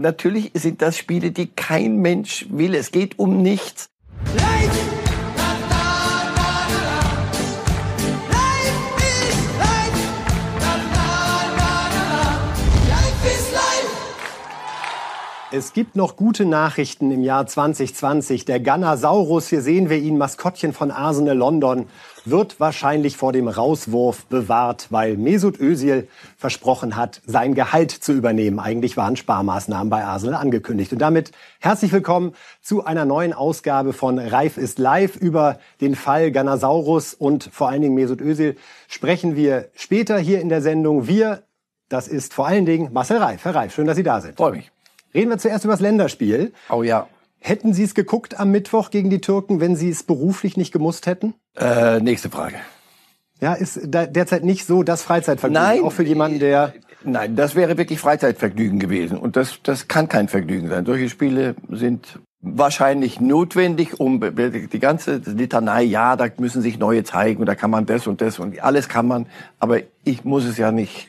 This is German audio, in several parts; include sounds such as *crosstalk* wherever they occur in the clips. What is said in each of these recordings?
Natürlich sind das Spiele, die kein Mensch will. Es geht um nichts. Es gibt noch gute Nachrichten im Jahr 2020. Der Ganasaurus, hier sehen wir ihn, Maskottchen von Arsenal London, wird wahrscheinlich vor dem Rauswurf bewahrt, weil Mesut Özil versprochen hat, sein Gehalt zu übernehmen. Eigentlich waren Sparmaßnahmen bei Arsenal angekündigt. Und damit herzlich willkommen zu einer neuen Ausgabe von Reif ist live. Über den Fall Ganasaurus und vor allen Dingen Mesut Özil sprechen wir später hier in der Sendung. Wir, das ist vor allen Dingen Marcel Reif. Herr Reif, schön, dass Sie da sind. Freue mich. Reden wir zuerst über das Länderspiel. Oh ja. Hätten Sie es geguckt am Mittwoch gegen die Türken, wenn Sie es beruflich nicht gemusst hätten? Äh, nächste Frage. Ja, ist derzeit nicht so das Freizeitvergnügen, Nein. auch für jemanden, der Nein, das wäre wirklich Freizeitvergnügen gewesen. Und das, das kann kein Vergnügen sein. Solche Spiele sind wahrscheinlich notwendig, um die ganze Litanei, ja, da müssen sich neue zeigen und da kann man das und das und alles kann man, aber ich muss es ja nicht.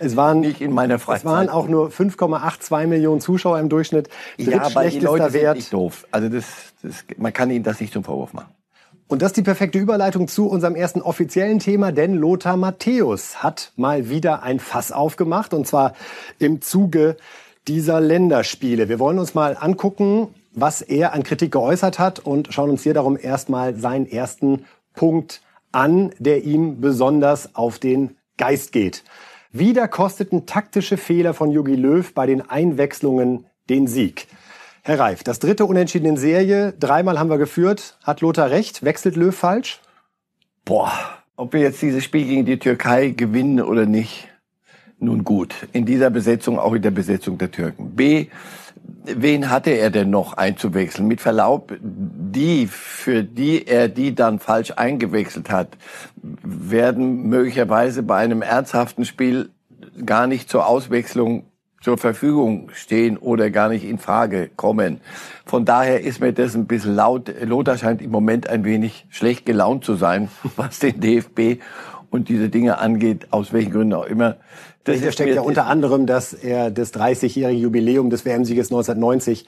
Es waren Nicht in meiner Freizeit. Es waren auch nur 5,82 Millionen Zuschauer im Durchschnitt. ja, aber die Leute sind Wert. nicht doof. Also das, das, man kann ihnen das nicht zum Vorwurf machen. Und das ist die perfekte Überleitung zu unserem ersten offiziellen Thema, denn Lothar Matthäus hat mal wieder ein Fass aufgemacht und zwar im Zuge dieser Länderspiele. Wir wollen uns mal angucken, was er an Kritik geäußert hat und schauen uns hier darum erstmal seinen ersten Punkt an, der ihm besonders auf den Geist geht. Wieder kosteten taktische Fehler von Jogi Löw bei den Einwechslungen den Sieg. Herr Reif, das dritte Unentschieden in Serie, dreimal haben wir geführt. Hat Lothar recht? Wechselt Löw falsch? Boah, ob wir jetzt dieses Spiel gegen die Türkei gewinnen oder nicht, nun gut. In dieser Besetzung, auch in der Besetzung der Türken. B, wen hatte er denn noch einzuwechseln? Mit Verlaub, die, für die er die dann falsch eingewechselt hat, werden möglicherweise bei einem ernsthaften Spiel gar nicht zur Auswechslung zur Verfügung stehen oder gar nicht in Frage kommen. Von daher ist mir das ein bisschen laut. Lothar scheint im Moment ein wenig schlecht gelaunt zu sein, *laughs* was den DFB und diese Dinge angeht, aus welchen Gründen auch immer. Das Dahinter steckt ja unter anderem, dass er das 30-jährige Jubiläum des WM-Sieges 1990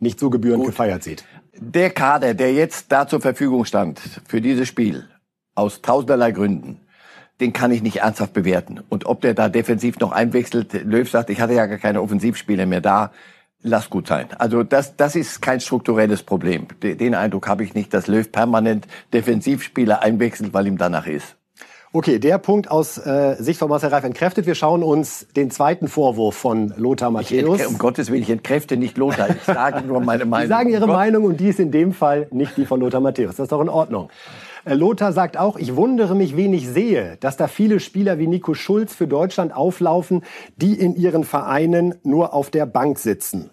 nicht so gebührend gefeiert sieht. Der Kader, der jetzt da zur Verfügung stand für dieses Spiel, aus tausenderlei Gründen, den kann ich nicht ernsthaft bewerten. Und ob der da defensiv noch einwechselt, Löw sagt, ich hatte ja gar keine Offensivspieler mehr da, lass gut sein. Also das, das ist kein strukturelles Problem. De- Den Eindruck habe ich nicht, dass Löw permanent Defensivspieler einwechselt, weil ihm danach ist. Okay, der Punkt aus äh, Sicht von Marcel Reif entkräftet. Wir schauen uns den zweiten Vorwurf von Lothar Matthäus. um Gottes Willen, ich entkräfte nicht Lothar. Ich sage nur meine *laughs* Meinung. Sie sagen Ihre Gott- Meinung und die ist in dem Fall nicht die von Lothar Matthäus. Das ist doch in Ordnung. Äh, Lothar sagt auch, ich wundere mich, wen ich sehe, dass da viele Spieler wie Nico Schulz für Deutschland auflaufen, die in ihren Vereinen nur auf der Bank sitzen.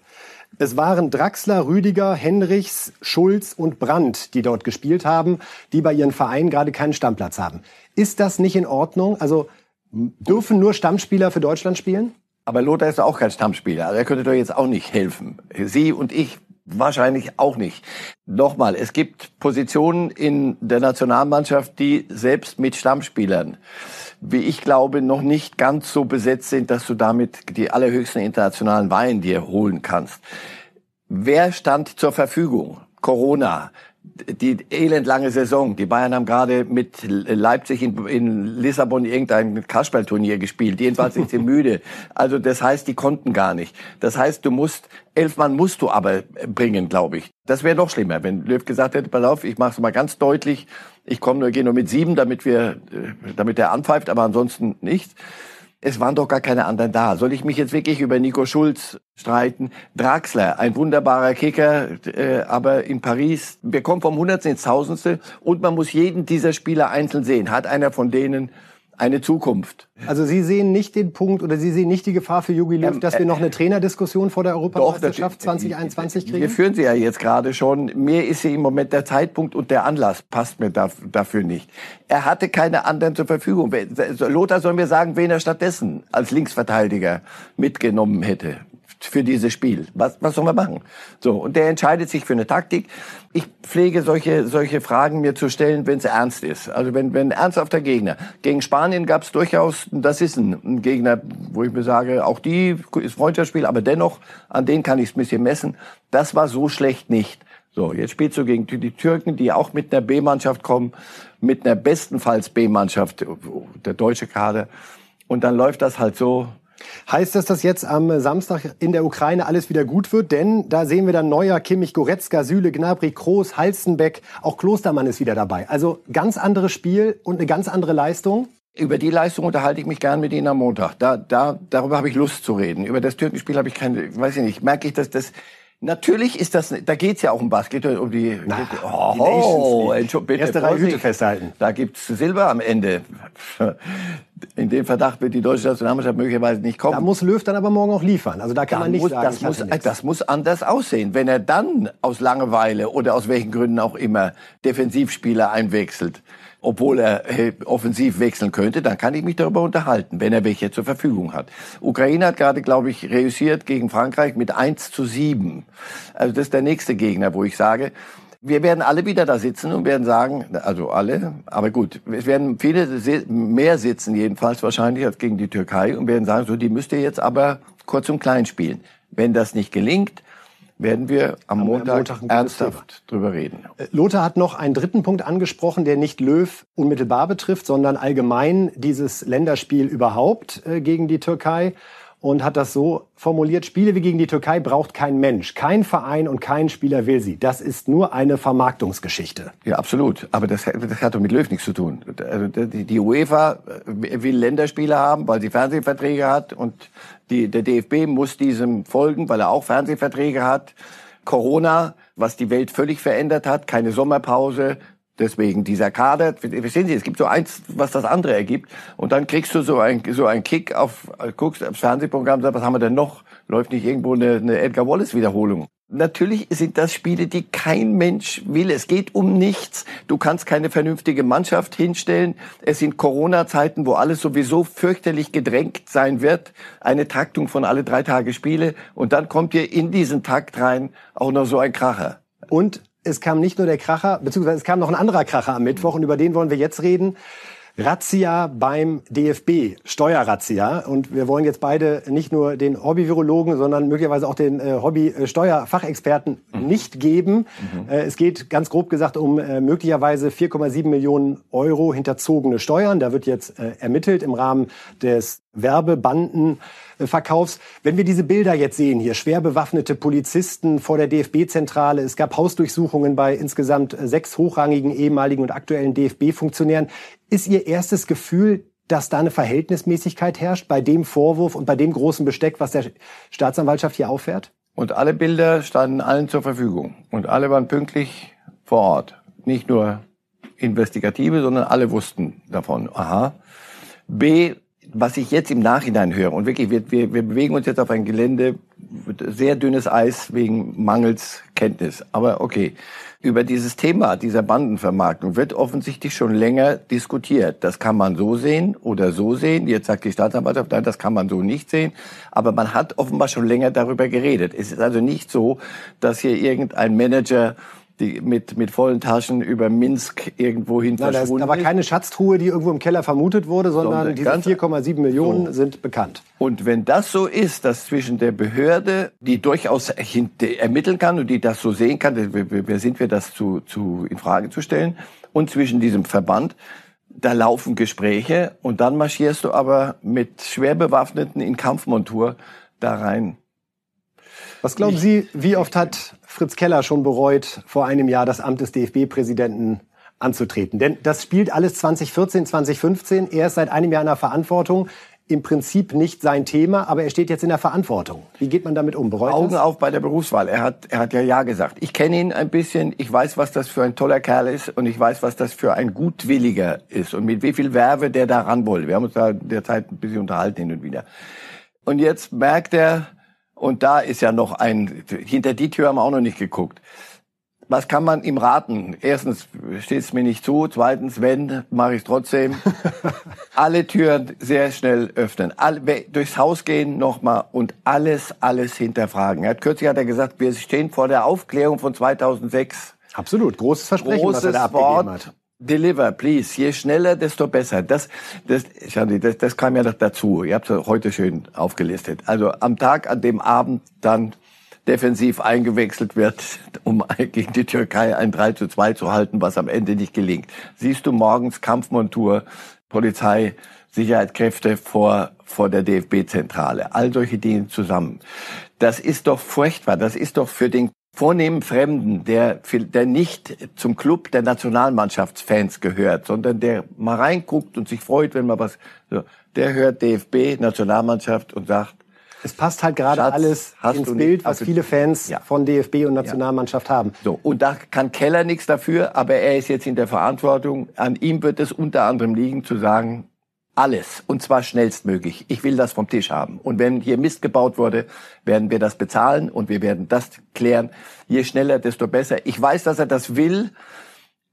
Es waren Draxler, Rüdiger, Henrichs, Schulz und Brandt, die dort gespielt haben, die bei ihren Vereinen gerade keinen Stammplatz haben. Ist das nicht in Ordnung? Also dürfen nur Stammspieler für Deutschland spielen? Aber Lothar ist auch kein Stammspieler. Also er könnte doch jetzt auch nicht helfen. Sie und ich wahrscheinlich auch nicht. Nochmal, es gibt Positionen in der Nationalmannschaft, die selbst mit Stammspielern, wie ich glaube, noch nicht ganz so besetzt sind, dass du damit die allerhöchsten internationalen Weihen dir holen kannst. Wer stand zur Verfügung? Corona, die elendlange Saison. Die Bayern haben gerade mit Leipzig in, in Lissabon irgendein Kasperlturnier gespielt. Jedenfalls sind sie *laughs* müde. Also das heißt, die konnten gar nicht. Das heißt, du musst, elf Mann musst du aber bringen, glaube ich. Das wäre noch schlimmer, wenn Löw gesagt hätte, pass auf, ich mache es mal ganz deutlich. Ich komme nur, gehe nur mit sieben, damit wir, äh, damit er anpfeift, aber ansonsten nichts. Es waren doch gar keine anderen da. Soll ich mich jetzt wirklich über Nico Schulz streiten? Draxler, ein wunderbarer Kicker, äh, aber in Paris, wir kommen vom Hundertsten ins Tausendste und man muss jeden dieser Spieler einzeln sehen. Hat einer von denen eine Zukunft? Also Sie sehen nicht den Punkt oder Sie sehen nicht die Gefahr für Jogi Löw, Ähm, dass wir äh, noch eine Trainerdiskussion vor der Europameisterschaft natürlich. 2021 Wir kriegen? führen sie ja jetzt gerade schon. Mir ist sie im Moment der Zeitpunkt und der Anlass passt mir da, dafür nicht. Er hatte keine anderen zur Verfügung. Lothar soll mir sagen, wen er stattdessen als Linksverteidiger mitgenommen hätte. Für dieses Spiel. Was, was sollen wir machen? So, und der entscheidet sich für eine Taktik. Ich pflege solche, solche Fragen mir zu stellen, wenn es ernst ist. Also wenn, wenn ernsthafter Gegner. Gegen Spanien gab es durchaus, das ist ein, ein, Gegner, wo ich mir sage, auch die ist Freundschaftsspiel, aber dennoch, an den kann ich es ein bisschen messen. Das war so schlecht nicht. So, jetzt spielst du gegen die Türken, die auch mit einer B-Mannschaft kommen, mit einer bestenfalls B-Mannschaft, der deutsche Kader. Und dann läuft das halt so, Heißt das, dass jetzt am Samstag in der Ukraine alles wieder gut wird? Denn da sehen wir dann Neuer, Kimmich, Goretzka, Süle, Gnabry, Kroos, Halstenbeck, auch Klostermann ist wieder dabei. Also ganz anderes Spiel und eine ganz andere Leistung. Über die Leistung unterhalte ich mich gern mit Ihnen am Montag. Da, da, darüber habe ich Lust zu reden. Über das Türkenspiel habe ich keine, weiß ich nicht, merke ich, dass das Natürlich ist das, da geht's ja auch um was, geht um die, Na, geht, oh, die oh, bitte, Erste Reihe Hüte festhalten. Da gibt's Silber am Ende. In dem Verdacht wird die deutsche Nationalmannschaft möglicherweise nicht kommen. Da muss Löw dann aber morgen auch liefern. Also da kann da man nicht muss, sagen, das muss, das muss anders aussehen. Wenn er dann aus Langeweile oder aus welchen Gründen auch immer Defensivspieler einwechselt, obwohl er äh, offensiv wechseln könnte, dann kann ich mich darüber unterhalten, wenn er welche zur Verfügung hat. Ukraine hat gerade, glaube ich, reüssiert gegen Frankreich mit 1 zu 7. Also das ist der nächste Gegner, wo ich sage, wir werden alle wieder da sitzen und werden sagen, also alle, aber gut, es werden viele mehr sitzen jedenfalls wahrscheinlich als gegen die Türkei und werden sagen, so die müsst ihr jetzt aber kurz und klein spielen. Wenn das nicht gelingt, werden wir am, am Montag, Montag ernsthaft drüber reden. Äh, Lothar hat noch einen dritten Punkt angesprochen, der nicht Löw unmittelbar betrifft, sondern allgemein dieses Länderspiel überhaupt äh, gegen die Türkei und hat das so formuliert, Spiele wie gegen die Türkei braucht kein Mensch, kein Verein und kein Spieler will sie. Das ist nur eine Vermarktungsgeschichte. Ja, absolut. Aber das, das hat doch mit Löw nichts zu tun. Also die UEFA äh, will Länderspiele haben, weil sie Fernsehverträge hat und die, der DFB muss diesem folgen, weil er auch Fernsehverträge hat. Corona, was die Welt völlig verändert hat, keine Sommerpause, Deswegen dieser Kader, verstehen Sie, es gibt so eins, was das andere ergibt. Und dann kriegst du so ein so ein Kick auf, guckst aufs Fernsehprogramm, sagst, was haben wir denn noch? Läuft nicht irgendwo eine, eine Edgar Wallace Wiederholung? Natürlich sind das Spiele, die kein Mensch will. Es geht um nichts. Du kannst keine vernünftige Mannschaft hinstellen. Es sind Corona-Zeiten, wo alles sowieso fürchterlich gedrängt sein wird. Eine Taktung von alle drei Tage Spiele. Und dann kommt dir in diesen Takt rein auch noch so ein Kracher. Und es kam nicht nur der Kracher, beziehungsweise es kam noch ein anderer Kracher am Mittwoch und über den wollen wir jetzt reden. Razzia beim DFB, Steuerrazzia. Und wir wollen jetzt beide nicht nur den Hobby-Virologen, sondern möglicherweise auch den äh, Hobby-Steuerfachexperten mhm. nicht geben. Mhm. Äh, es geht ganz grob gesagt um äh, möglicherweise 4,7 Millionen Euro hinterzogene Steuern. Da wird jetzt äh, ermittelt im Rahmen des Werbebandenverkaufs. Wenn wir diese Bilder jetzt sehen hier, schwer bewaffnete Polizisten vor der DFB-Zentrale, es gab Hausdurchsuchungen bei insgesamt sechs hochrangigen ehemaligen und aktuellen DFB-Funktionären. Ist Ihr erstes Gefühl, dass da eine Verhältnismäßigkeit herrscht bei dem Vorwurf und bei dem großen Besteck, was der Staatsanwaltschaft hier auffährt? Und alle Bilder standen allen zur Verfügung. Und alle waren pünktlich vor Ort. Nicht nur Investigative, sondern alle wussten davon. Aha. B, was ich jetzt im Nachhinein höre, und wirklich, wir, wir, wir bewegen uns jetzt auf ein Gelände, sehr dünnes Eis wegen Mangels Kenntnis. Aber okay, über dieses Thema dieser Bandenvermarktung wird offensichtlich schon länger diskutiert. Das kann man so sehen oder so sehen. Jetzt sagt die Staatsanwaltschaft, nein, das kann man so nicht sehen. Aber man hat offenbar schon länger darüber geredet. Es ist also nicht so, dass hier irgendein Manager die mit, mit vollen Taschen über Minsk irgendwo hin Nein, verschwunden ist. Da war keine Schatztruhe, die irgendwo im Keller vermutet wurde, sondern, sondern diese 4,7 Millionen so. sind bekannt. Und wenn das so ist, dass zwischen der Behörde, die durchaus ermitteln kann und die das so sehen kann, wer sind wir, das zu, zu in Frage zu stellen, und zwischen diesem Verband, da laufen Gespräche und dann marschierst du aber mit schwer bewaffneten in Kampfmontur da rein. Was glauben Sie, wie oft hat Fritz Keller schon bereut, vor einem Jahr das Amt des DFB-Präsidenten anzutreten? Denn das spielt alles 2014, 2015. Er ist seit einem Jahr in der Verantwortung. Im Prinzip nicht sein Thema, aber er steht jetzt in der Verantwortung. Wie geht man damit um? Bereut Augen das? auf bei der Berufswahl. Er hat, er hat ja Ja gesagt. Ich kenne ihn ein bisschen. Ich weiß, was das für ein toller Kerl ist und ich weiß, was das für ein gutwilliger ist und mit wie viel Werbe der da ran wollte. Wir haben uns da derzeit ein bisschen unterhalten hin und wieder. Und jetzt merkt er, und da ist ja noch ein, hinter die Tür haben wir auch noch nicht geguckt. was kann man ihm raten? Erstens steht es mir nicht zu. Zweitens, wenn, mache ich es trotzdem. *laughs* alle Türen sehr schnell öffnen. Alle, durchs Haus gehen nochmal und alles, alles hinterfragen. Er hat kürzlich hat er gesagt, wir stehen vor der Aufklärung von 2006. Absolut, großes Versprechen, Großes was er da abgegeben Wort, hat. Deliver, please. Je schneller, desto besser. Das, das, das, das kam ja noch dazu. Ihr habt es heute schön aufgelistet. Also am Tag, an dem Abend dann defensiv eingewechselt wird, *laughs* um *laughs* gegen die Türkei ein 3 zu 2 zu halten, was am Ende nicht gelingt. Siehst du morgens Kampfmontur, Polizei, Sicherheitskräfte vor, vor der DFB-Zentrale. All solche Dinge zusammen. Das ist doch furchtbar. Das ist doch für den vornehmen Fremden, der, der nicht zum Club der Nationalmannschaftsfans gehört, sondern der mal reinguckt und sich freut, wenn man was, so, der hört DFB, Nationalmannschaft und sagt, es passt halt gerade Schatz, alles ins Bild, was also, viele Fans ja. von DFB und Nationalmannschaft ja. haben. So, und da kann Keller nichts dafür, aber er ist jetzt in der Verantwortung. An ihm wird es unter anderem liegen, zu sagen, alles, und zwar schnellstmöglich. Ich will das vom Tisch haben. Und wenn hier Mist gebaut wurde, werden wir das bezahlen und wir werden das klären. Je schneller, desto besser. Ich weiß, dass er das will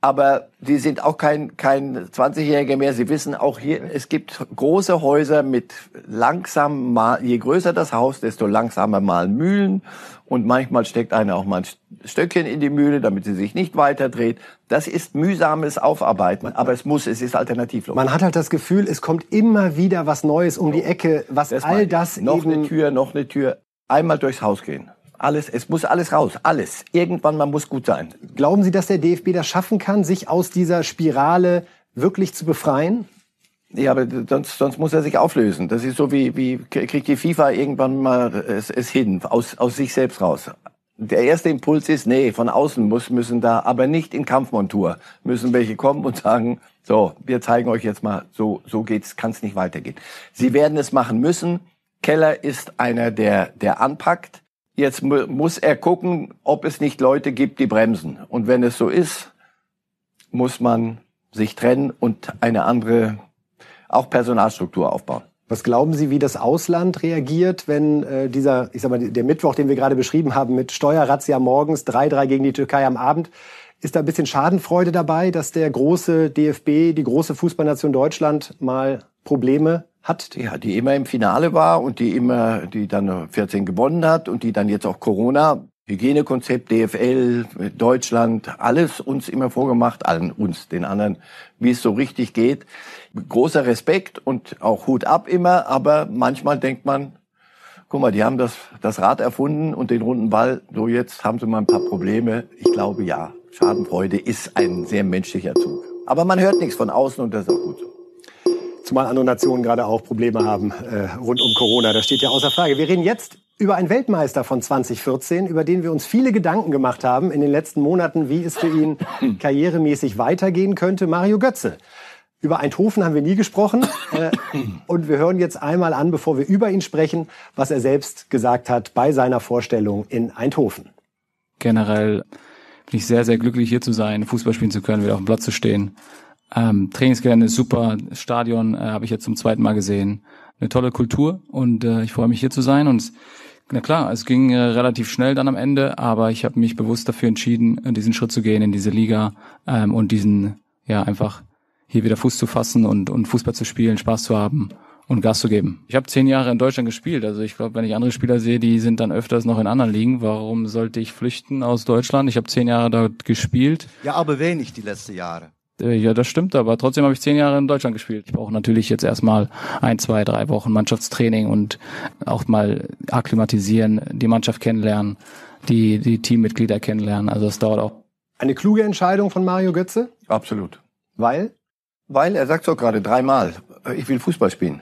aber sie sind auch kein, kein 20-Jähriger mehr. Sie wissen auch hier, es gibt große Häuser mit langsam mal, je größer das Haus, desto langsamer mal Mühlen. Und manchmal steckt einer auch mal ein Stöckchen in die Mühle, damit sie sich nicht weiter dreht. Das ist mühsames Aufarbeiten, aber es muss, es ist alternativlos. Man hat halt das Gefühl, es kommt immer wieder was Neues um die Ecke, was das all das Noch eine Tür, noch eine Tür. Einmal durchs Haus gehen. Alles, es muss alles raus, alles. Irgendwann man muss gut sein. Glauben Sie, dass der DFB das schaffen kann, sich aus dieser Spirale wirklich zu befreien? Ja, aber sonst, sonst muss er sich auflösen. Das ist so wie, wie kriegt die FIFA irgendwann mal es, es hin, aus, aus sich selbst raus. Der erste Impuls ist, nee, von außen muss, müssen da, aber nicht in Kampfmontur, müssen welche kommen und sagen, so, wir zeigen euch jetzt mal, so, so geht's, kann es nicht weitergehen. Sie werden es machen müssen. Keller ist einer, der, der anpackt. Jetzt mu muss er gucken, ob es nicht Leute gibt, die bremsen. Und wenn es so ist, muss man sich trennen und eine andere, auch Personalstruktur aufbauen. Was glauben Sie, wie das Ausland reagiert, wenn äh, dieser, ich sag mal, der Mittwoch, den wir gerade beschrieben haben, mit Steuerrazzia morgens, 3-3 gegen die Türkei am Abend, ist da ein bisschen Schadenfreude dabei, dass der große DFB, die große Fußballnation Deutschland mal Probleme hat. Ja, die immer im Finale war und die immer, die dann 14 gewonnen hat und die dann jetzt auch Corona Hygienekonzept, DFL, Deutschland, alles uns immer vorgemacht, allen uns, den anderen, wie es so richtig geht. Großer Respekt und auch Hut ab immer, aber manchmal denkt man, guck mal, die haben das, das Rad erfunden und den runden Ball, so jetzt haben sie mal ein paar Probleme. Ich glaube ja, Schadenfreude ist ein sehr menschlicher Zug. Aber man hört nichts von außen und das ist auch gut so. Zumal andere Nationen gerade auch Probleme haben äh, rund um Corona. Das steht ja außer Frage. Wir reden jetzt über einen Weltmeister von 2014, über den wir uns viele Gedanken gemacht haben in den letzten Monaten, wie es für ihn *laughs* karrieremäßig weitergehen könnte. Mario Götze. Über Eindhoven haben wir nie gesprochen. Äh, und wir hören jetzt einmal an, bevor wir über ihn sprechen, was er selbst gesagt hat bei seiner Vorstellung in Eindhoven. Generell bin ich sehr, sehr glücklich, hier zu sein, Fußball spielen zu können, wieder auf dem Platz zu stehen. Ähm, Trainingsgelände ist super, Stadion äh, habe ich jetzt zum zweiten Mal gesehen. Eine tolle Kultur und äh, ich freue mich hier zu sein. Und na klar, es ging äh, relativ schnell dann am Ende, aber ich habe mich bewusst dafür entschieden, äh, diesen Schritt zu gehen in diese Liga ähm, und diesen, ja, einfach hier wieder Fuß zu fassen und, und Fußball zu spielen, Spaß zu haben und Gas zu geben. Ich habe zehn Jahre in Deutschland gespielt. Also ich glaube, wenn ich andere Spieler sehe, die sind dann öfters noch in anderen Ligen. Warum sollte ich flüchten aus Deutschland? Ich habe zehn Jahre dort gespielt. Ja, aber wenig die letzten Jahre. Äh, ja, das stimmt, aber trotzdem habe ich zehn Jahre in Deutschland gespielt. Ich brauche natürlich jetzt erstmal ein, zwei, drei Wochen Mannschaftstraining und auch mal akklimatisieren, die Mannschaft kennenlernen, die, die Teammitglieder kennenlernen. Also das dauert auch. Eine kluge Entscheidung von Mario Götze? Absolut. Weil? Weil, er sagt so gerade dreimal, ich will Fußball spielen.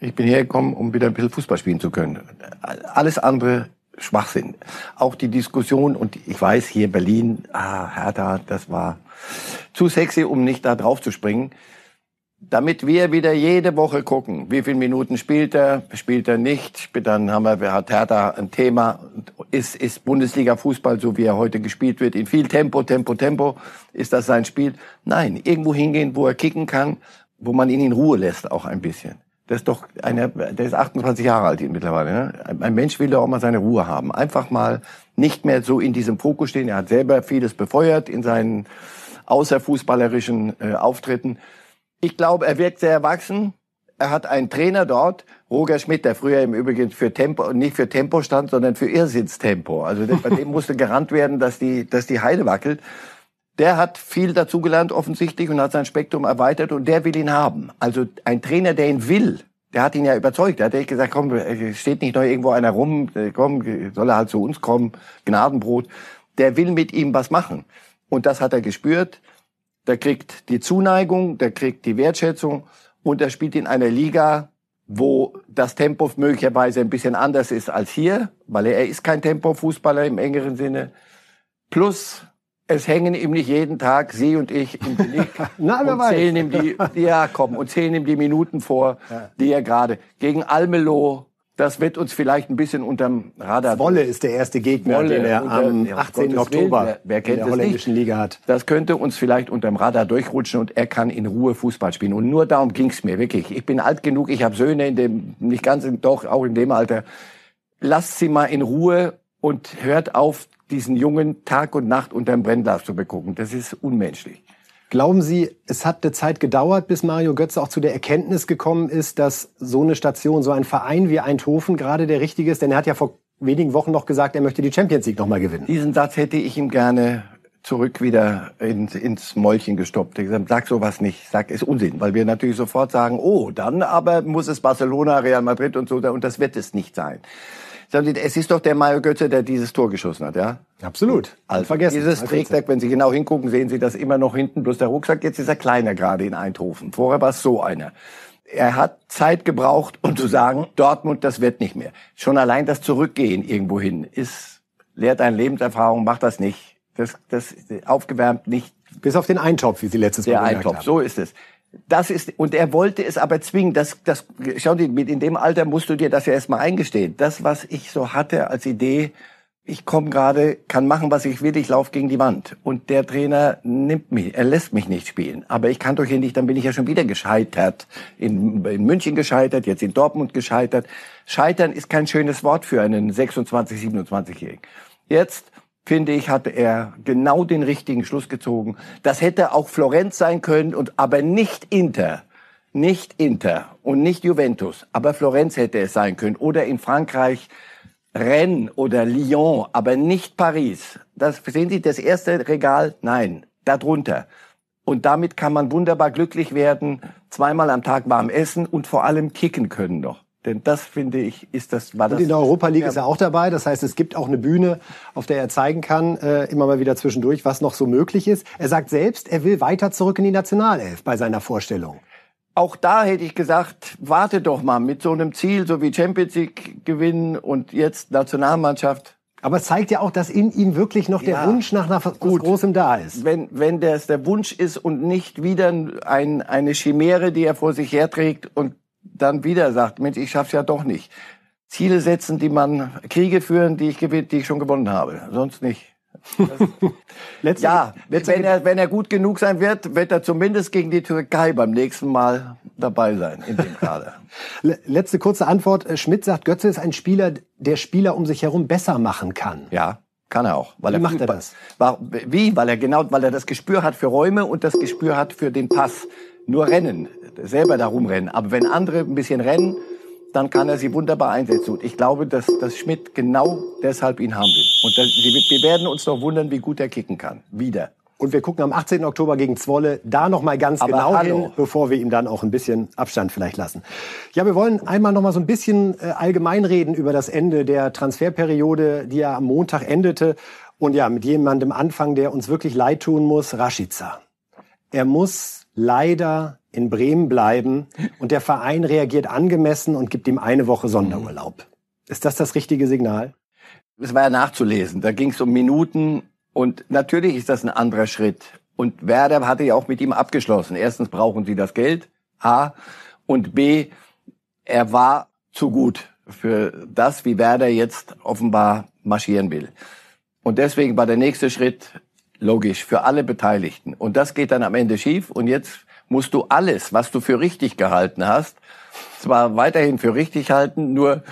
Ich bin hergekommen, um wieder ein bisschen Fußball spielen zu können. Alles andere Schwachsinn. Auch die Diskussion, und ich weiß hier Berlin, ah, Hertha, das war zu sexy, um nicht da drauf zu springen. Damit wir wieder jede Woche gucken, wie viele Minuten spielt er, spielt er nicht, dann haben wir, hat Hertha ein Thema, ist, ist Bundesliga-Fußball, so wie er heute gespielt wird, in viel Tempo, Tempo, Tempo, ist das sein Spiel? Nein, irgendwo hingehen, wo er kicken kann, wo man ihn in Ruhe lässt, auch ein bisschen. Das ist doch einer, der ist 28 Jahre alt mittlerweile. Ne? Ein Mensch will doch auch mal seine Ruhe haben. Einfach mal nicht mehr so in diesem Fokus stehen. Er hat selber vieles befeuert in seinen außerfußballerischen äh, Auftritten. Ich glaube, er wirkt sehr erwachsen. Er hat einen Trainer dort, Roger Schmidt, der früher im Übrigen für Tempo, nicht für Tempo stand, sondern für Irrsinnstempo. Also bei dem musste gerannt werden, dass die, dass die Heide wackelt. Der hat viel dazugelernt offensichtlich und hat sein Spektrum erweitert und der will ihn haben. Also ein Trainer, der ihn will, der hat ihn ja überzeugt. Der hat echt gesagt, komm, steht nicht noch irgendwo einer rum, komm, soll er halt zu uns kommen, Gnadenbrot. Der will mit ihm was machen. Und das hat er gespürt. Der kriegt die Zuneigung, der kriegt die Wertschätzung und er spielt in einer Liga, wo das Tempo möglicherweise ein bisschen anders ist als hier, weil er, ist kein Tempo-Fußballer im engeren Sinne. Plus es hängen ihm nicht jeden Tag Sie und ich im Blick *laughs* Na, und zählen ihm die, ja komm, und zählen ihm die Minuten vor, ja. die er gerade gegen Almelo. Das wird uns vielleicht ein bisschen unterm Radar. Wolle ist der erste Gegner, Wolle, den er am unter, 18. Ja, Oktober wer, wer kennt in der holländischen nicht? Liga hat. Das könnte uns vielleicht unterm Radar durchrutschen und er kann in Ruhe Fußball spielen. Und nur darum ging's mir wirklich. Ich bin alt genug, ich habe Söhne in dem, nicht ganz, doch auch in dem Alter. Lasst sie mal in Ruhe und hört auf, diesen Jungen Tag und Nacht unter dem Brennglas zu begucken. Das ist unmenschlich. Glauben Sie, es hat eine Zeit gedauert, bis Mario Götze auch zu der Erkenntnis gekommen ist, dass so eine Station, so ein Verein wie Eindhoven gerade der richtige ist? Denn er hat ja vor wenigen Wochen noch gesagt, er möchte die Champions League nochmal gewinnen. Diesen Satz hätte ich ihm gerne zurück wieder ins, ins Mäulchen gestoppt. Ich gesagt, sag sowas nicht, sag ist Unsinn, weil wir natürlich sofort sagen, oh, dann aber muss es Barcelona, Real Madrid und so, und das wird es nicht sein. Es ist doch der Mario Götze, der dieses Tor geschossen hat, ja? Absolut. Also vergessen. Dieses Trägdeck, wenn Sie genau hingucken, sehen Sie das immer noch hinten, bloß der Rucksack, jetzt ist er kleiner gerade in Eindhoven. Vorher war es so einer. Er hat Zeit gebraucht, um zu sagen, Dortmund, das wird nicht mehr. Schon allein das Zurückgehen irgendwo hin ist, lehrt eine Lebenserfahrung, macht das nicht. Das, das aufgewärmt nicht. Bis auf den Eintopf, wie Sie letztes Mal gesagt Eintopf, haben. so ist es. Das ist, und er wollte es aber zwingen. Das, das, schauen Sie, mit in dem Alter musst du dir das ja erstmal eingestehen. Das, was ich so hatte als Idee, ich komme gerade, kann machen, was ich will, ich laufe gegen die Wand. Und der Trainer nimmt mich, er lässt mich nicht spielen. Aber ich kann doch hier nicht, dann bin ich ja schon wieder gescheitert. In, in München gescheitert, jetzt in Dortmund gescheitert. Scheitern ist kein schönes Wort für einen 26, 27-Jährigen. Jetzt finde ich, hatte er genau den richtigen Schluss gezogen. Das hätte auch Florenz sein können und aber nicht Inter. Nicht Inter und nicht Juventus, aber Florenz hätte es sein können oder in Frankreich Rennes oder Lyon, aber nicht Paris. Das sehen Sie das erste Regal? Nein, darunter. Und damit kann man wunderbar glücklich werden, zweimal am Tag warm essen und vor allem kicken können noch. Denn das finde ich, ist das, war das. Und in der Europa League ja. ist er auch dabei. Das heißt, es gibt auch eine Bühne, auf der er zeigen kann, äh, immer mal wieder zwischendurch, was noch so möglich ist. Er sagt selbst, er will weiter zurück in die Nationalelf bei seiner Vorstellung. Auch da hätte ich gesagt, warte doch mal mit so einem Ziel, so wie Champions League gewinnen und jetzt Nationalmannschaft. Aber es zeigt ja auch, dass in ihm wirklich noch der ja, Wunsch nach, nach was gut. Großem da ist. Wenn, wenn das der Wunsch ist und nicht wieder ein, eine Chimäre, die er vor sich herträgt und dann wieder sagt, Mensch, ich schaff's ja doch nicht. Ziele setzen, die man, Kriege führen, die ich, gewinnt, die ich schon gewonnen habe. Sonst nicht. *laughs* ja, wenn er, wenn er gut genug sein wird, wird er zumindest gegen die Türkei beim nächsten Mal dabei sein in dem Kader. *laughs* Letzte kurze Antwort. Schmidt sagt, Götze ist ein Spieler, der Spieler um sich herum besser machen kann. Ja, kann er auch. Weil wie er macht er das? Wie? Weil er genau, weil er das Gespür hat für Räume und das Gespür hat für den Pass. Nur rennen selber da rumrennen. Aber wenn andere ein bisschen rennen, dann kann er sie wunderbar einsetzen. Und ich glaube, dass, dass Schmidt genau deshalb ihn haben will. Und das, wir werden uns noch wundern, wie gut er kicken kann. Wieder. Und wir gucken am 18. Oktober gegen Zwolle da noch mal ganz Aber genau hallo. hin, bevor wir ihm dann auch ein bisschen Abstand vielleicht lassen. Ja, wir wollen einmal noch mal so ein bisschen äh, allgemein reden über das Ende der Transferperiode, die ja am Montag endete. Und ja, mit jemandem anfangen, der uns wirklich leid tun muss, Rashica. Er muss leider in Bremen bleiben und der Verein reagiert angemessen und gibt ihm eine Woche Sonderurlaub. Ist das das richtige Signal? Es war ja nachzulesen. Da ging es um Minuten und natürlich ist das ein anderer Schritt. Und Werder hatte ja auch mit ihm abgeschlossen. Erstens brauchen sie das Geld, A. Und B, er war zu gut für das, wie Werder jetzt offenbar marschieren will. Und deswegen war der nächste Schritt logisch für alle Beteiligten. Und das geht dann am Ende schief. Und jetzt musst du alles, was du für richtig gehalten hast, zwar weiterhin für richtig halten, nur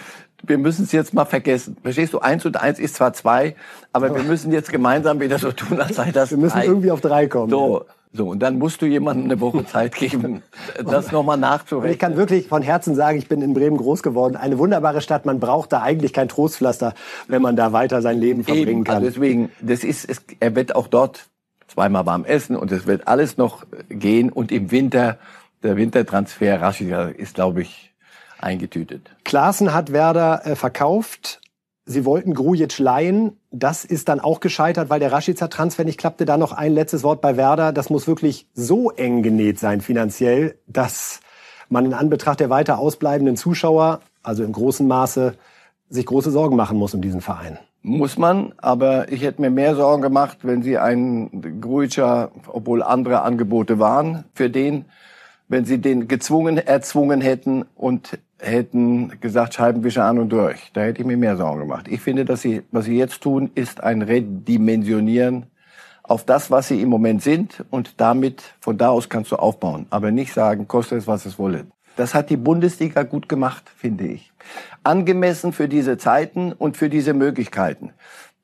wir müssen es jetzt mal vergessen. Verstehst du? Eins und eins ist zwar zwei, aber wir müssen jetzt gemeinsam wieder so tun, als sei das Wir müssen drei. irgendwie auf drei kommen. So, so, und dann musst du jemandem eine Woche *laughs* Zeit geben, das nochmal Und ich nachzurechnen. kann wirklich von Herzen sagen, ich bin in Bremen groß geworden. Eine wunderbare Stadt. Man braucht da eigentlich kein Trostpflaster, wenn man da weiter sein Leben verbringen Eben, kann. also deswegen, das ist, es, er wird auch dort zweimal warm essen und es wird alles noch gehen und im Winter, der Wintertransfer Rashica ist, glaube ich, eingetütet. Klaassen hat Werder äh, verkauft. Sie wollten Grujic leihen. Das ist dann auch gescheitert, weil der Rashica-Transfer nicht klappte. Da noch ein letztes Wort bei Werder. Das muss wirklich so eng genäht sein finanziell, dass man in Anbetracht der weiter ausbleibenden Zuschauer, also im großen Maße, sich große Sorgen machen muss um diesen Verein. Muss man, aber ich hätte mir mehr Sorgen gemacht, wenn sie einen Grujica, obwohl andere Angebote waren, für den, wenn sie den gezwungen, erzwungen hätten und hätten gesagt, Scheibenwischer an und durch. Da hätte ich mir mehr Sorgen gemacht. Ich finde, dass sie, was sie jetzt tun, ist ein Redimensionieren auf das, was sie im Moment sind und damit, von da aus kannst du aufbauen. Aber nicht sagen, kostet es, was es wolle. Das hat die Bundesliga gut gemacht, finde ich. Angemessen für diese Zeiten und für diese Möglichkeiten.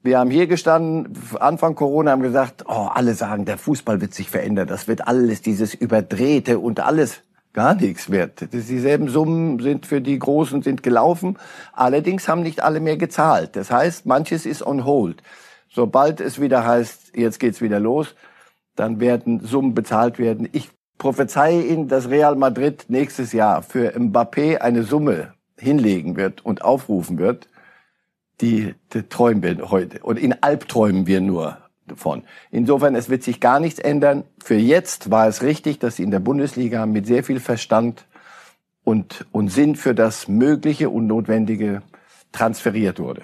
Wir haben hier gestanden, Anfang Corona haben gesagt, oh, alle sagen, der Fußball wird sich verändern. Das wird alles dieses Überdrehte und alles gar nichts. Das- Dieselben Summen sind für die Großen sind gelaufen. Allerdings haben nicht alle mehr gezahlt. Das heißt, manches ist on hold. Sobald es wieder heißt, jetzt geht's wieder los, dann werden Summen bezahlt werden. Ich prophezeie Ihnen, dass Real Madrid nächstes Jahr für Mbappé eine Summe hinlegen wird und aufrufen wird, die, die träumen wir heute. Und in Albträumen wir nur davon. Insofern, es wird sich gar nichts ändern. Für jetzt war es richtig, dass sie in der Bundesliga mit sehr viel Verstand und, und Sinn für das Mögliche und Notwendige transferiert wurde.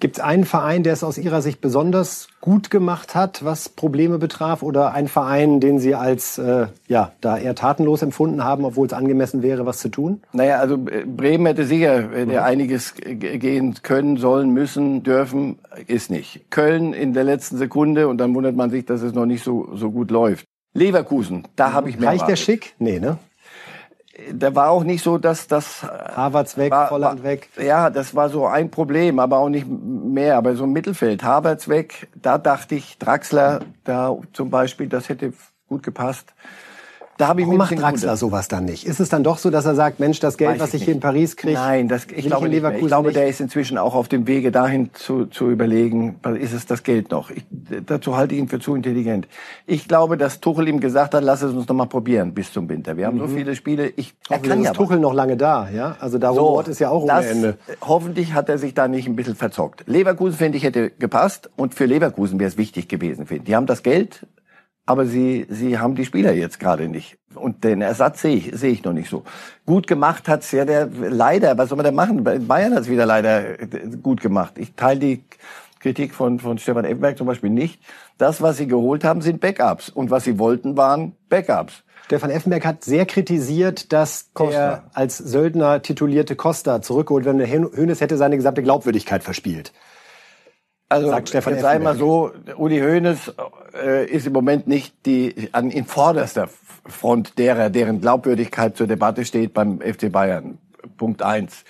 Gibt es einen Verein, der es aus Ihrer Sicht besonders gut gemacht hat, was Probleme betraf, oder einen Verein, den Sie als äh, ja da eher tatenlos empfunden haben, obwohl es angemessen wäre, was zu tun? Naja, also äh, Bremen hätte sicher hätte Mhm. einiges gehen können, sollen, müssen, dürfen, ist nicht. Köln in der letzten Sekunde und dann wundert man sich, dass es noch nicht so, so gut läuft. Leverkusen, da habe ich mehr Reicht der erwartet. Schick? Nee, ne? Da war auch nicht so, dass das Havertz weg, war, Volland weg. Ja, das war so ein Problem, aber auch nicht mehr. Aber so im Mittelfeld, Havertz weg, da dachte ich, Draxler, da zum Beispiel, das hätte gut gepasst. Da habe ich Warum macht Draxler sowas dann nicht? Ist es dann doch so, dass er sagt, Mensch, das Geld, Weiß was ich ich hier in. Paris kriege, Nein, das, ich glaube. Leverkusen ich glaube, der ist inzwischen auch auf dem Wege dahin zu, zu überlegen, ist es das Geld noch? Ich, dazu halte ich ihn für zu intelligent. Ich glaube, dass Tuchel ihm gesagt hat, lass es uns noch mal probieren bis zum Winter. Wir haben so viele Spiele. Ich, er kann ist ja Tuchel noch lange da, ja? Also da so, Ort ist ja auch ohne das, Ende. Hoffentlich hat er sich da nicht ein bisschen verzockt. Leverkusen, finde ich, hätte gepasst. Und für Leverkusen wäre es wichtig gewesen. finde ich. Die haben das Geld, aber sie, sie haben die Spieler jetzt gerade nicht. Und den Ersatz sehe ich, sehe ich noch nicht so. Gut gemacht hat's ja der, leider, was soll man da machen? Bayern hat's wieder leider äh, gut gemacht. Ich teile die Kritik von, von Stefan Effenberg zum Beispiel nicht. Das, was sie geholt haben, sind Backups. Und was sie wollten, waren Backups. Stefan Effenberg hat sehr kritisiert, dass Costa. der als Söldner titulierte Costa zurückgeholt werden. Hönes hätte seine gesamte Glaubwürdigkeit verspielt. Also Sagt Stefan jetzt sei mal so, Uli Hoeneß äh, ist im Moment nicht die an in vorderster Front derer, deren Glaubwürdigkeit zur Debatte steht beim FC Bayern. Punkt eins.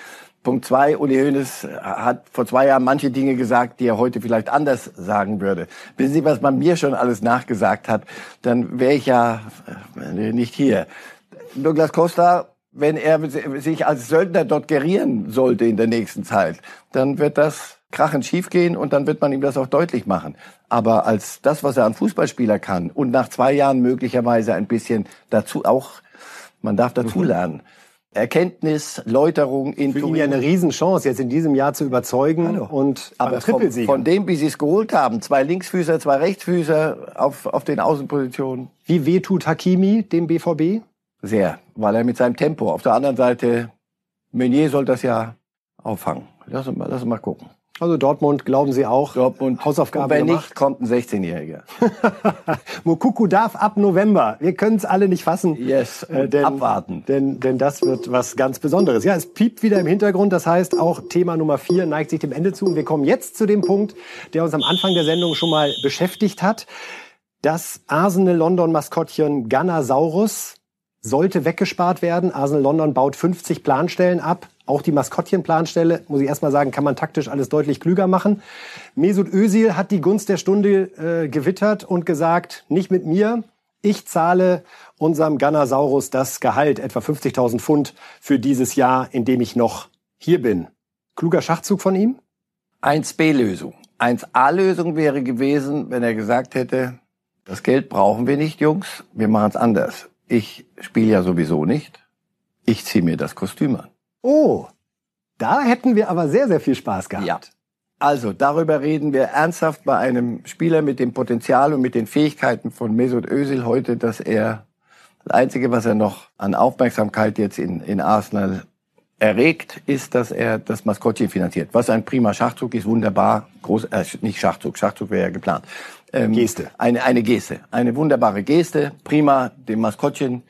Punkt zwei, Uli Hoeneß hat vor zwei Jahren manche Dinge gesagt, die er heute vielleicht anders sagen würde. Wissen Sie, was man mir schon alles nachgesagt hat, dann wäre ich ja äh, nicht hier. Douglas Costa, wenn er sich als Söldner dort gerieren sollte in der nächsten Zeit, dann wird das krachend schiefgehen und dann wird man ihm das auch deutlich machen. Aber als das, was er an Fußballspieler kann und nach zwei Jahren möglicherweise ein bisschen dazu auch, man darf dazu lernen. Erkenntnis, Läuterung, Für ihn ja eine Riesenchance, jetzt in diesem Jahr zu überzeugen Hallo. und Aber Trippelsieg. von dem, wie sie es geholt haben, zwei Linksfüßer, zwei Rechtsfüßer auf, auf den Außenpositionen, Wie weh tut Hakimi dem BVB? sehr, weil er mit seinem Tempo. Auf der anderen Seite, Meunier soll das ja auffangen. Lass uns mal, lass uns mal gucken. Also Dortmund, glauben Sie auch, Dortmund. Hausaufgaben Und wenn gemacht? nicht, kommt ein 16-Jähriger. *laughs* Mokuku darf ab November. Wir können es alle nicht fassen. Yes, Äh, denn, abwarten. Denn, denn das wird was ganz Besonderes. Ja, es piept wieder im Hintergrund. Das heißt, auch Thema Nummer vier neigt sich dem Ende zu. Und wir kommen jetzt zu dem Punkt, der uns am Anfang der Sendung schon mal beschäftigt hat. Das Arsenal London Maskottchen Ganasaurus sollte weggespart werden. Arsenal London baut 50 Planstellen ab. Auch die Maskottchenplanstelle, muss ich erstmal sagen, kann man taktisch alles deutlich klüger machen. Mesut Özil hat die Gunst der Stunde äh, gewittert und gesagt, nicht mit mir. Ich zahle unserem Gunnersaurus das Gehalt, etwa 50.000 Pfund für dieses Jahr, in dem ich noch hier bin. Kluger Schachzug von ihm? 1b-Lösung. 1a-Lösung wäre gewesen, wenn er gesagt hätte, das Geld brauchen wir nicht, Jungs, wir machen es anders. Ich spiele ja sowieso nicht. Ich ziehe mir das Kostüm an. Oh, da hätten wir aber sehr, sehr viel Spaß gehabt. Ja. Also, darüber reden wir ernsthaft bei einem Spieler mit dem Potenzial und mit den Fähigkeiten von Mesut Özil heute, dass er das Einzige, was er noch an Aufmerksamkeit jetzt in, in Arsenal erregt, ist, dass er das Maskottchen finanziert. Was ein prima Schachzug ist, wunderbar. Groß, äh, nicht Schachzug, Schachzug wäre ja geplant. Ähm, Geste. Eine, eine Geste. Eine wunderbare Geste. Prima. Dem Maskottchen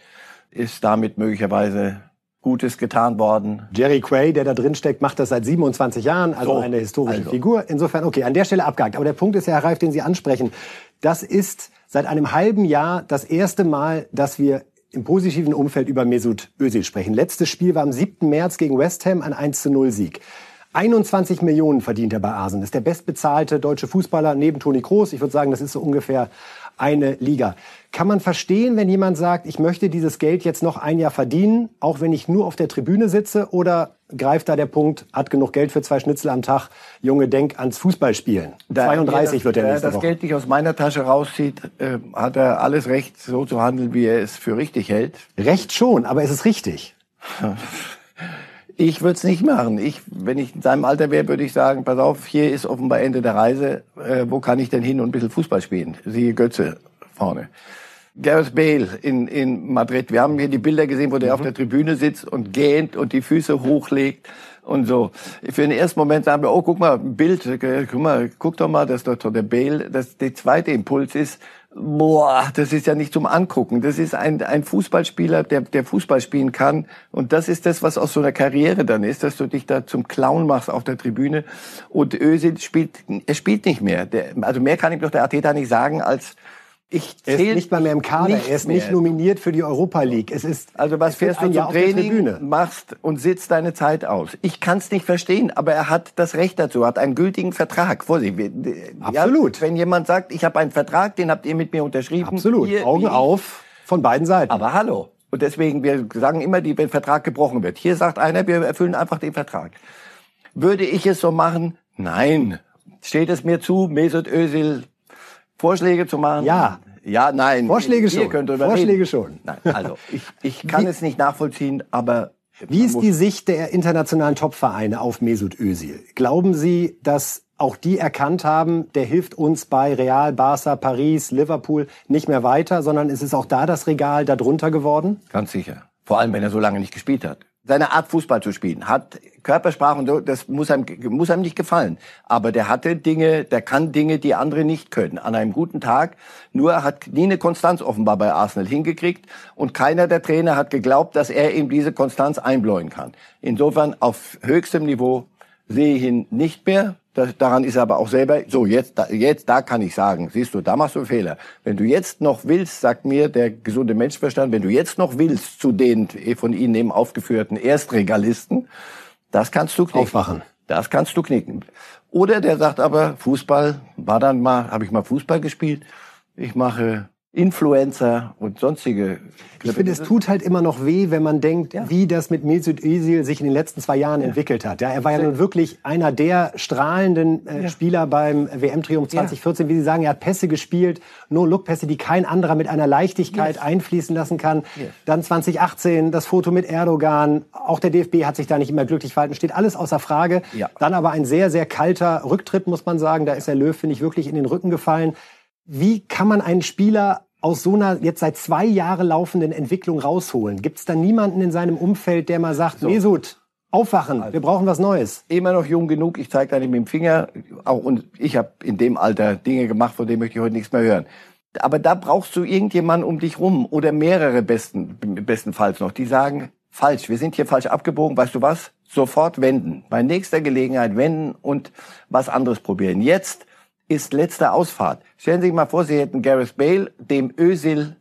ist damit möglicherweise Gutes getan worden. Jerry Quay, der da drin steckt, macht das seit 27 Jahren, also so, eine historische also. Figur. Insofern, okay, an der Stelle abgehakt. Aber der Punkt ist ja, Herr Reif, den Sie ansprechen. Das ist seit einem halben Jahr das erste Mal, dass wir im positiven Umfeld über Mesut Özil sprechen. Letztes Spiel war am 7. März gegen West Ham ein 1 zu 0 Sieg. 21 Millionen verdient er bei Arsen. Ist der bestbezahlte deutsche Fußballer neben Toni Kroos. Ich würde sagen, das ist so ungefähr eine Liga. Kann man verstehen, wenn jemand sagt, ich möchte dieses Geld jetzt noch ein Jahr verdienen, auch wenn ich nur auf der Tribüne sitze? Oder greift da der Punkt, hat genug Geld für zwei Schnitzel am Tag, Junge, denk ans Fußballspielen. Da 32 das, wird er nächste das Woche. Geld nicht aus meiner Tasche rauszieht, äh, hat er alles Recht, so zu handeln, wie er es für richtig hält. Recht schon, aber ist es richtig? *laughs* Ich würde es nicht machen. Ich, wenn ich in seinem Alter wäre, würde ich sagen, pass auf, hier ist offenbar Ende der Reise. Äh, wo kann ich denn hin und ein bisschen Fußball spielen? Siehe Götze vorne. Gareth Bale in, in Madrid. Wir haben hier die Bilder gesehen, wo der mhm. auf der Tribüne sitzt und gähnt und die Füße hochlegt und so. Für den ersten Moment sagen wir, oh, guck mal, ein Bild, guck mal, guck doch mal, das ist doch der Bale. Das, der zweite Impuls ist, boah, das ist ja nicht zum Angucken. Das ist ein, ein Fußballspieler, der, der Fußball spielen kann. Und das ist das, was aus so einer Karriere dann ist, dass du dich da zum Clown machst auf der Tribüne. Und Özil spielt, er spielt nicht mehr. Der, also mehr kann ihm doch der Ateta nicht sagen, als ich er ist nicht mal mehr im Kader. Er ist nicht mehr. nominiert für die Europa League. Es ist also was fährst du zum Training, machst und sitzt deine Zeit aus. Ich kann es nicht verstehen, aber er hat das Recht dazu, hat einen gültigen Vertrag. Vorsicht, absolut. Ja, wenn jemand sagt, ich habe einen Vertrag, den habt ihr mit mir unterschrieben. Absolut. Hier, Augen auf von beiden Seiten. Aber hallo. Und deswegen, wir sagen immer, die, wenn Vertrag gebrochen wird. Hier sagt einer, wir erfüllen einfach den Vertrag. Würde ich es so machen? Nein. Steht es mir zu, Mesut Özil Vorschläge zu machen? Ja. Ja, nein. Vorschläge schon. Vorschläge reden. schon. Nein, also ich, ich *laughs* kann wie, es nicht nachvollziehen, aber wie ist die Sicht der internationalen Topvereine auf Mesut Özil? Glauben Sie, dass auch die erkannt haben, der hilft uns bei Real, Barca, Paris, Liverpool nicht mehr weiter, sondern es ist auch da das Regal darunter geworden? Ganz sicher. Vor allem, wenn er so lange nicht gespielt hat seine Art Fußball zu spielen, hat Körpersprache und so, das muss einem, muss einem nicht gefallen. Aber der hatte Dinge, der kann Dinge, die andere nicht können. An einem guten Tag. Nur hat nie eine Konstanz offenbar bei Arsenal hingekriegt und keiner der Trainer hat geglaubt, dass er ihm diese Konstanz einbläuen kann. Insofern auf höchstem Niveau sehe ich ihn nicht mehr. Das, daran ist er aber auch selber, so jetzt, da, jetzt, da kann ich sagen, siehst du, da machst du einen Fehler. Wenn du jetzt noch willst, sagt mir der gesunde Menschverstand, wenn du jetzt noch willst zu den von Ihnen eben aufgeführten Erstregalisten, das kannst du knicken. Aufwachen. Das kannst du knicken. Oder der sagt aber, Fußball, war dann mal, habe ich mal Fußball gespielt, ich mache Influencer und sonstige. Ich finde, es tut halt immer noch weh, wenn man denkt, ja. wie das mit Mesut Özil sich in den letzten zwei Jahren ja. entwickelt hat. Ja, er war ja nun wirklich einer der strahlenden äh, ja. Spieler beim WM-Triumph 2014. Wie Sie sagen, er hat Pässe gespielt, No-Look-Pässe, die kein anderer mit einer Leichtigkeit yes. einfließen lassen kann. Yes. Dann 2018 das Foto mit Erdogan. Auch der DFB hat sich da nicht immer glücklich verhalten. Steht alles außer Frage. Dann aber ein sehr, sehr kalter Rücktritt, muss man sagen. Da ist der Löw, finde ich, wirklich in den Rücken gefallen. Wie kann man einen Spieler aus so einer jetzt seit zwei Jahren laufenden Entwicklung rausholen? Gibt es da niemanden in seinem Umfeld, der mal sagt, so. Mesut, aufwachen, also, wir brauchen was Neues? Immer noch jung genug, ich zeige da nicht mit dem Finger. Auch, und ich habe in dem Alter Dinge gemacht, von denen möchte ich heute nichts mehr hören. Aber da brauchst du irgendjemanden um dich rum oder mehrere besten, bestenfalls noch, die sagen, falsch, wir sind hier falsch abgebogen, weißt du was? Sofort wenden. Bei nächster Gelegenheit wenden und was anderes probieren. Jetzt ist letzte Ausfahrt. Stellen Sie sich mal vor, Sie hätten Gareth Bale, dem Özil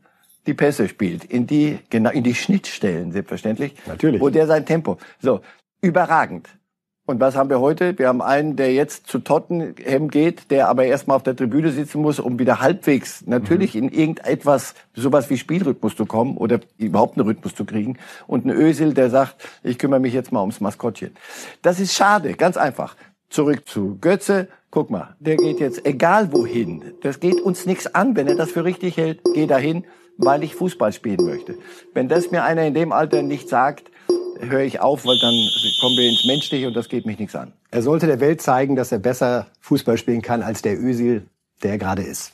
die Pässe spielt, in die, genau, in die Schnittstellen, selbstverständlich. Natürlich. Wo der sein Tempo. So. Überragend. Und was haben wir heute? Wir haben einen, der jetzt zu Tottenham geht, der aber erstmal auf der Tribüne sitzen muss, um wieder halbwegs natürlich mhm. in irgendetwas, sowas wie Spielrhythmus zu kommen oder überhaupt einen Rhythmus zu kriegen. Und ein Ösil, der sagt, ich kümmere mich jetzt mal ums Maskottchen. Das ist schade, ganz einfach. Zurück zu Götze. Guck mal, der geht jetzt egal wohin. Das geht uns nichts an. Wenn er das für richtig hält, geh dahin, weil ich Fußball spielen möchte. Wenn das mir einer in dem Alter nicht sagt, höre ich auf, weil dann kommen wir ins Menschliche und das geht mich nichts an. Er sollte der Welt zeigen, dass er besser Fußball spielen kann als der Özil, der er gerade ist.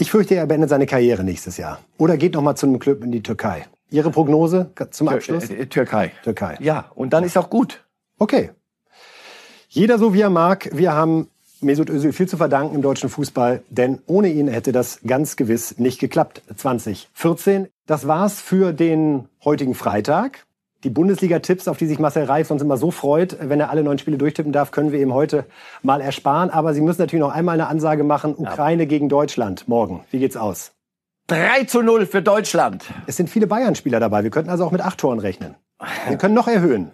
Ich fürchte, er beendet seine Karriere nächstes Jahr. Oder geht noch mal zu einem Club in die Türkei. Ihre Prognose zum Abschluss? Tür, äh, Türkei. Türkei. Ja, und dann ist auch gut. Okay. Jeder so wie er mag. Wir haben Mesut Özil viel zu verdanken im deutschen Fußball, denn ohne ihn hätte das ganz gewiss nicht geklappt. 2014. Das war's für den heutigen Freitag die Bundesliga-Tipps, auf die sich Marcel Reif sonst immer so freut, wenn er alle neun Spiele durchtippen darf, können wir ihm heute mal ersparen. Aber Sie müssen natürlich noch einmal eine Ansage machen. Ukraine ja. gegen Deutschland morgen. Wie geht's aus? 3 zu 0 für Deutschland. Es sind viele Bayern-Spieler dabei. Wir könnten also auch mit acht Toren rechnen. Wir *laughs* können noch erhöhen.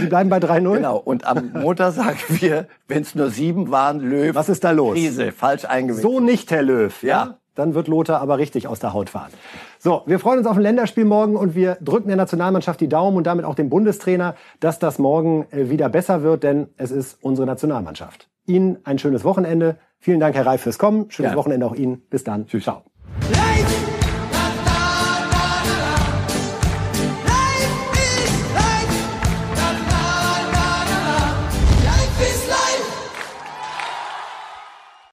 Sie bleiben bei 3-0? Genau. Und am Montag sagen wir, wenn es nur sieben waren, Löw. Was ist da los? Krise, falsch eingewiesen. So nicht, Herr Löw. Ja. ja? Dann wird Lothar aber richtig aus der Haut fahren. So, wir freuen uns auf ein Länderspiel morgen und wir drücken der Nationalmannschaft die Daumen und damit auch dem Bundestrainer, dass das morgen äh, wieder besser wird, denn es ist unsere Nationalmannschaft. Ihnen ein schönes Wochenende. Vielen Dank, Herr Reif, fürs Kommen. Schönes ja. Wochenende auch Ihnen. Bis dann. Tschüss. Ciao.